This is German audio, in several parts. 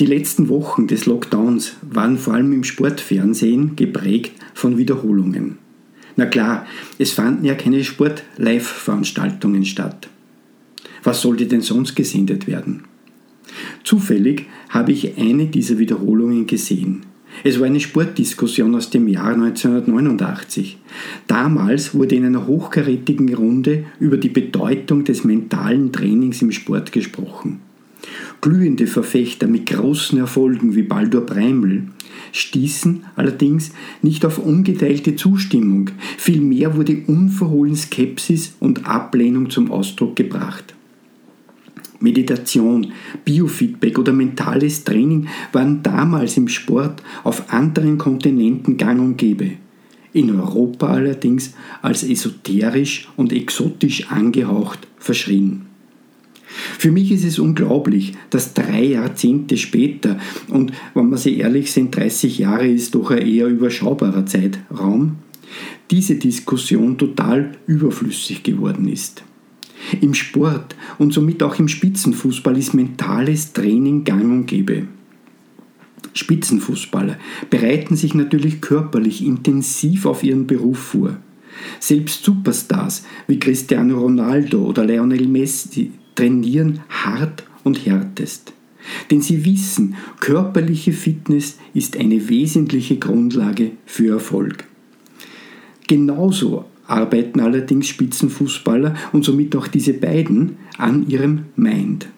Die letzten Wochen des Lockdowns waren vor allem im Sportfernsehen geprägt von Wiederholungen. Na klar, es fanden ja keine Sport-Live-Veranstaltungen statt. Was sollte denn sonst gesendet werden? Zufällig habe ich eine dieser Wiederholungen gesehen. Es war eine Sportdiskussion aus dem Jahr 1989. Damals wurde in einer hochkarätigen Runde über die Bedeutung des mentalen Trainings im Sport gesprochen. Glühende Verfechter mit großen Erfolgen wie Baldur Breimel stießen allerdings nicht auf ungeteilte Zustimmung, vielmehr wurde unverhohlen Skepsis und Ablehnung zum Ausdruck gebracht. Meditation, Biofeedback oder mentales Training waren damals im Sport auf anderen Kontinenten gang und gäbe. In Europa allerdings als esoterisch und exotisch angehaucht verschrien. Für mich ist es unglaublich, dass drei Jahrzehnte später, und wenn man sich ehrlich sind, 30 Jahre ist doch ein eher überschaubarer Zeitraum, diese Diskussion total überflüssig geworden ist. Im Sport und somit auch im Spitzenfußball ist mentales Training gang und gäbe. Spitzenfußballer bereiten sich natürlich körperlich intensiv auf ihren Beruf vor. Selbst Superstars wie Cristiano Ronaldo oder Lionel Messi trainieren hart und härtest. Denn sie wissen, körperliche Fitness ist eine wesentliche Grundlage für Erfolg. Genauso arbeiten allerdings Spitzenfußballer und somit auch diese beiden an ihrem Mind.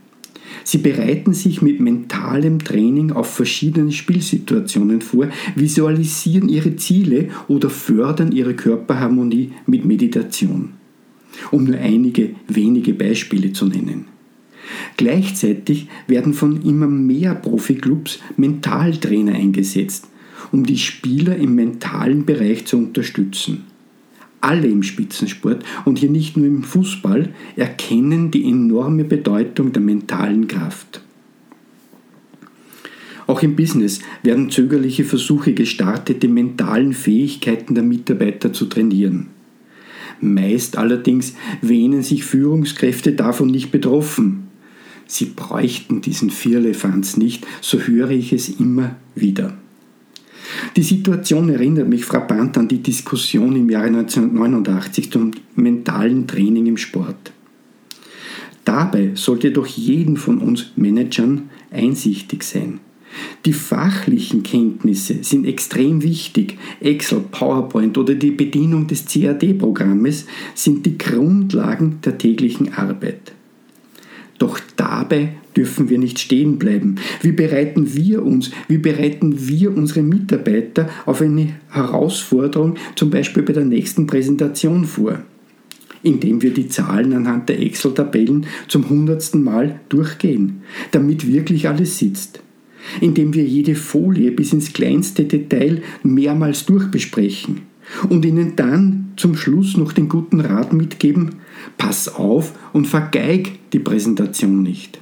Sie bereiten sich mit mentalem Training auf verschiedene Spielsituationen vor, visualisieren ihre Ziele oder fördern ihre Körperharmonie mit Meditation. Um nur einige wenige Beispiele zu nennen. Gleichzeitig werden von immer mehr Profiklubs Mentaltrainer eingesetzt, um die Spieler im mentalen Bereich zu unterstützen alle im Spitzensport und hier nicht nur im Fußball erkennen die enorme Bedeutung der mentalen Kraft. Auch im Business werden zögerliche Versuche gestartet, die mentalen Fähigkeiten der Mitarbeiter zu trainieren. Meist allerdings wähnen sich Führungskräfte davon nicht betroffen. Sie bräuchten diesen Vierlefanz nicht, so höre ich es immer wieder. Die Situation erinnert mich frappant an die Diskussion im Jahre 1989 zum mentalen Training im Sport. Dabei sollte doch jeden von uns Managern einsichtig sein. Die fachlichen Kenntnisse sind extrem wichtig. Excel, PowerPoint oder die Bedienung des CAD-Programmes sind die Grundlagen der täglichen Arbeit. Doch dabei dürfen wir nicht stehen bleiben. Wie bereiten wir uns, wie bereiten wir unsere Mitarbeiter auf eine Herausforderung, zum Beispiel bei der nächsten Präsentation vor? Indem wir die Zahlen anhand der Excel-Tabellen zum hundertsten Mal durchgehen, damit wirklich alles sitzt. Indem wir jede Folie bis ins kleinste Detail mehrmals durchbesprechen und ihnen dann zum Schluss noch den guten Rat mitgeben, pass auf und vergeig die Präsentation nicht.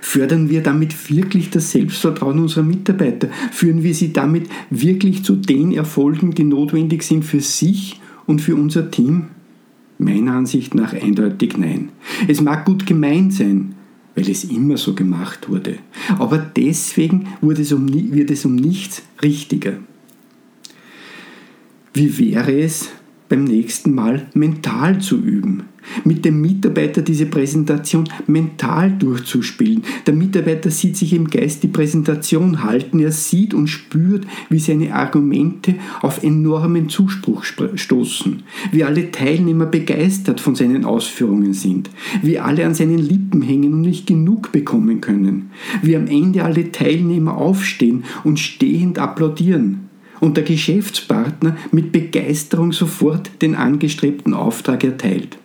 Fördern wir damit wirklich das Selbstvertrauen unserer Mitarbeiter? Führen wir sie damit wirklich zu den Erfolgen, die notwendig sind für sich und für unser Team? Meiner Ansicht nach eindeutig nein. Es mag gut gemeint sein, weil es immer so gemacht wurde. Aber deswegen wird es um, wird es um nichts richtiger. Wie wäre es, beim nächsten Mal mental zu üben. Mit dem Mitarbeiter diese Präsentation mental durchzuspielen. Der Mitarbeiter sieht sich im Geist die Präsentation halten. Er sieht und spürt, wie seine Argumente auf enormen Zuspruch stoßen. Wie alle Teilnehmer begeistert von seinen Ausführungen sind. Wie alle an seinen Lippen hängen und nicht genug bekommen können. Wie am Ende alle Teilnehmer aufstehen und stehend applaudieren und der Geschäftspartner mit Begeisterung sofort den angestrebten Auftrag erteilt.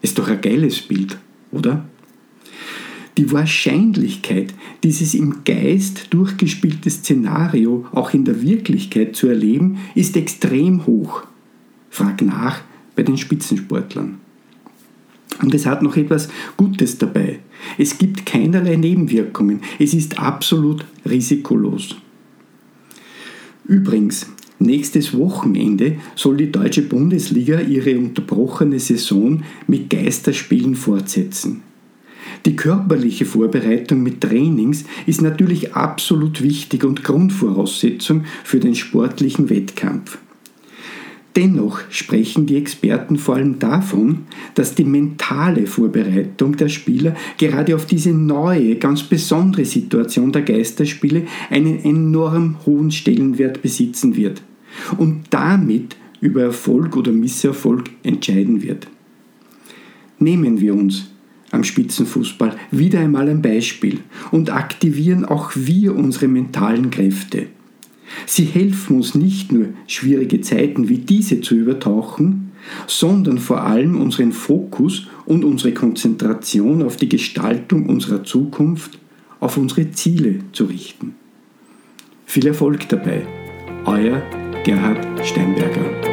Ist doch ein geiles Bild, oder? Die Wahrscheinlichkeit, dieses im Geist durchgespielte Szenario auch in der Wirklichkeit zu erleben, ist extrem hoch. Frag nach bei den Spitzensportlern. Und es hat noch etwas Gutes dabei. Es gibt keinerlei Nebenwirkungen. Es ist absolut risikolos. Übrigens, nächstes Wochenende soll die deutsche Bundesliga ihre unterbrochene Saison mit Geisterspielen fortsetzen. Die körperliche Vorbereitung mit Trainings ist natürlich absolut wichtig und Grundvoraussetzung für den sportlichen Wettkampf. Dennoch sprechen die Experten vor allem davon, dass die mentale Vorbereitung der Spieler gerade auf diese neue, ganz besondere Situation der Geisterspiele einen enorm hohen Stellenwert besitzen wird und damit über Erfolg oder Misserfolg entscheiden wird. Nehmen wir uns am Spitzenfußball wieder einmal ein Beispiel und aktivieren auch wir unsere mentalen Kräfte. Sie helfen uns nicht nur, schwierige Zeiten wie diese zu übertauchen, sondern vor allem unseren Fokus und unsere Konzentration auf die Gestaltung unserer Zukunft, auf unsere Ziele zu richten. Viel Erfolg dabei. Euer Gerhard Steinberger.